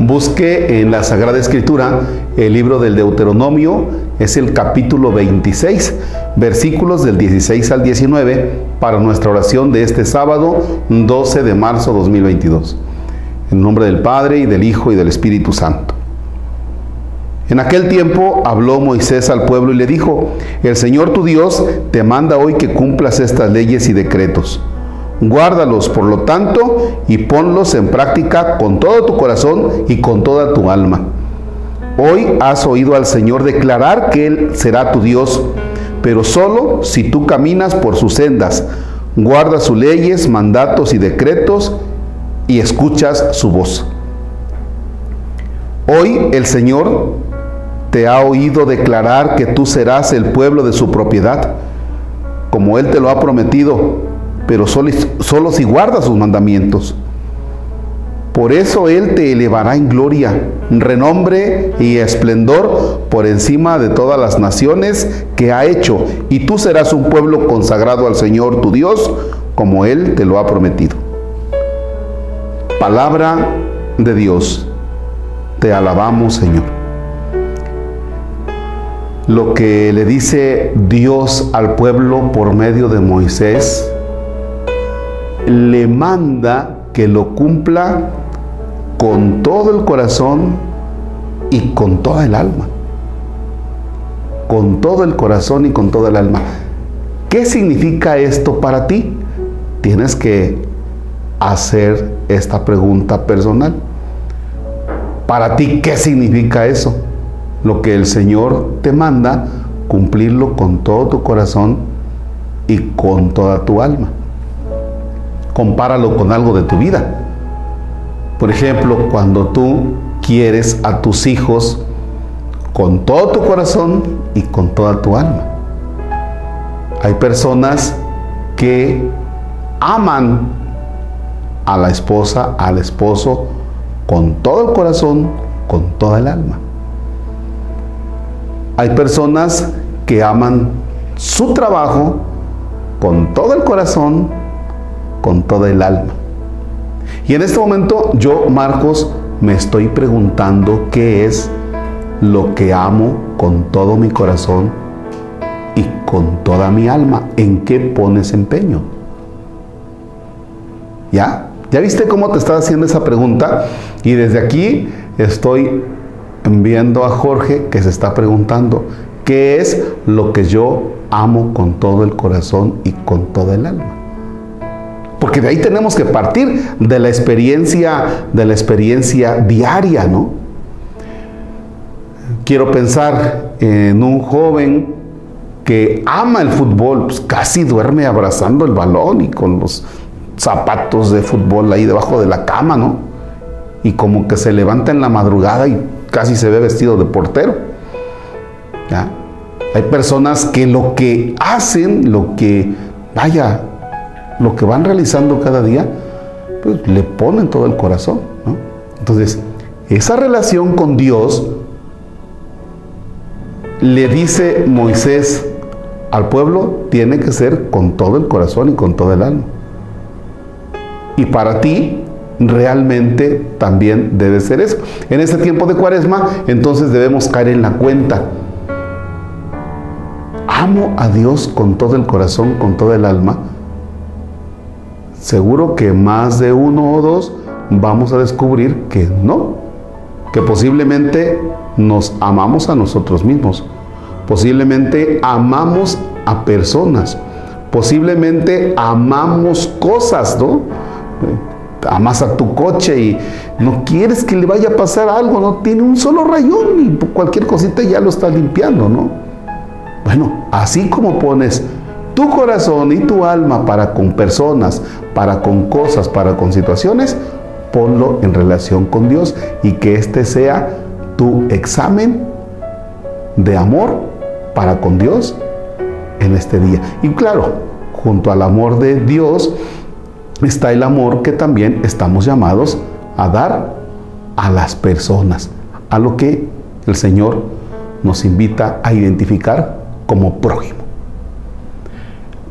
Busque en la Sagrada Escritura el libro del Deuteronomio, es el capítulo 26, versículos del 16 al 19, para nuestra oración de este sábado 12 de marzo 2022. En nombre del Padre y del Hijo y del Espíritu Santo. En aquel tiempo habló Moisés al pueblo y le dijo, el Señor tu Dios te manda hoy que cumplas estas leyes y decretos. Guárdalos, por lo tanto, y ponlos en práctica con todo tu corazón y con toda tu alma. Hoy has oído al Señor declarar que Él será tu Dios, pero solo si tú caminas por sus sendas, guardas sus leyes, mandatos y decretos y escuchas su voz. Hoy el Señor te ha oído declarar que tú serás el pueblo de su propiedad, como Él te lo ha prometido, pero solo, solo si guardas sus mandamientos. Por eso Él te elevará en gloria, renombre y esplendor por encima de todas las naciones que ha hecho, y tú serás un pueblo consagrado al Señor tu Dios, como Él te lo ha prometido. Palabra de Dios, te alabamos Señor lo que le dice Dios al pueblo por medio de Moisés, le manda que lo cumpla con todo el corazón y con toda el alma. Con todo el corazón y con toda el alma. ¿Qué significa esto para ti? Tienes que hacer esta pregunta personal. Para ti, ¿qué significa eso? lo que el Señor te manda, cumplirlo con todo tu corazón y con toda tu alma. Compáralo con algo de tu vida. Por ejemplo, cuando tú quieres a tus hijos con todo tu corazón y con toda tu alma. Hay personas que aman a la esposa, al esposo, con todo el corazón, con toda el alma. Hay personas que aman su trabajo con todo el corazón, con toda el alma. Y en este momento yo, Marcos, me estoy preguntando qué es lo que amo con todo mi corazón y con toda mi alma. ¿En qué pones empeño? ¿Ya? ¿Ya viste cómo te estaba haciendo esa pregunta? Y desde aquí estoy viendo a Jorge que se está preguntando, ¿qué es lo que yo amo con todo el corazón y con toda el alma? Porque de ahí tenemos que partir de la experiencia, de la experiencia diaria, ¿no? Quiero pensar en un joven que ama el fútbol, pues casi duerme abrazando el balón y con los zapatos de fútbol ahí debajo de la cama, ¿no? Y como que se levanta en la madrugada y casi se ve vestido de portero. Hay personas que lo que hacen, lo que, vaya, lo que van realizando cada día, pues le ponen todo el corazón. Entonces, esa relación con Dios le dice Moisés al pueblo, tiene que ser con todo el corazón y con todo el alma. Y para ti, realmente también debe ser eso. En este tiempo de cuaresma, entonces debemos caer en la cuenta. Amo a Dios con todo el corazón, con todo el alma. Seguro que más de uno o dos vamos a descubrir que no, que posiblemente nos amamos a nosotros mismos, posiblemente amamos a personas, posiblemente amamos cosas, ¿no? amas a tu coche y no quieres que le vaya a pasar algo, no tiene un solo rayón y cualquier cosita ya lo está limpiando, ¿no? Bueno, así como pones tu corazón y tu alma para con personas, para con cosas, para con situaciones, ponlo en relación con Dios y que este sea tu examen de amor para con Dios en este día. Y claro, junto al amor de Dios, está el amor que también estamos llamados a dar a las personas, a lo que el Señor nos invita a identificar como prójimo.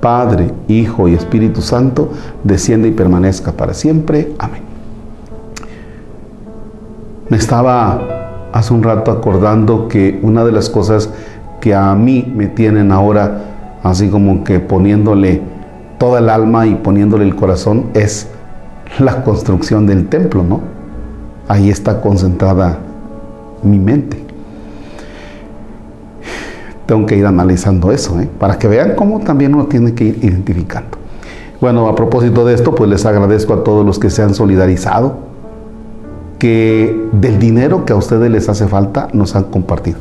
Padre, Hijo y Espíritu Santo, desciende y permanezca para siempre. Amén. Me estaba hace un rato acordando que una de las cosas que a mí me tienen ahora así como que poniéndole toda el alma y poniéndole el corazón es la construcción del templo, ¿no? Ahí está concentrada mi mente. Tengo que ir analizando eso, ¿eh? para que vean cómo también uno tiene que ir identificando. Bueno, a propósito de esto, pues les agradezco a todos los que se han solidarizado, que del dinero que a ustedes les hace falta nos han compartido.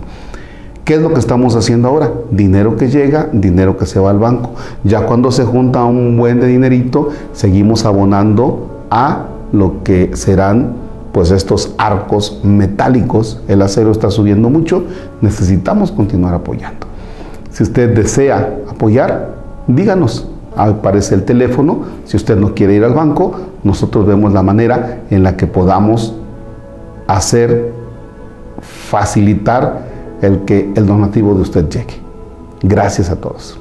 ¿Qué es lo que estamos haciendo ahora? Dinero que llega, dinero que se va al banco. Ya cuando se junta un buen de dinerito, seguimos abonando a lo que serán pues estos arcos metálicos. El acero está subiendo mucho, necesitamos continuar apoyando. Si usted desea apoyar, díganos. Aparece el teléfono. Si usted no quiere ir al banco, nosotros vemos la manera en la que podamos hacer, facilitar el que el donativo de usted llegue. Gracias a todos.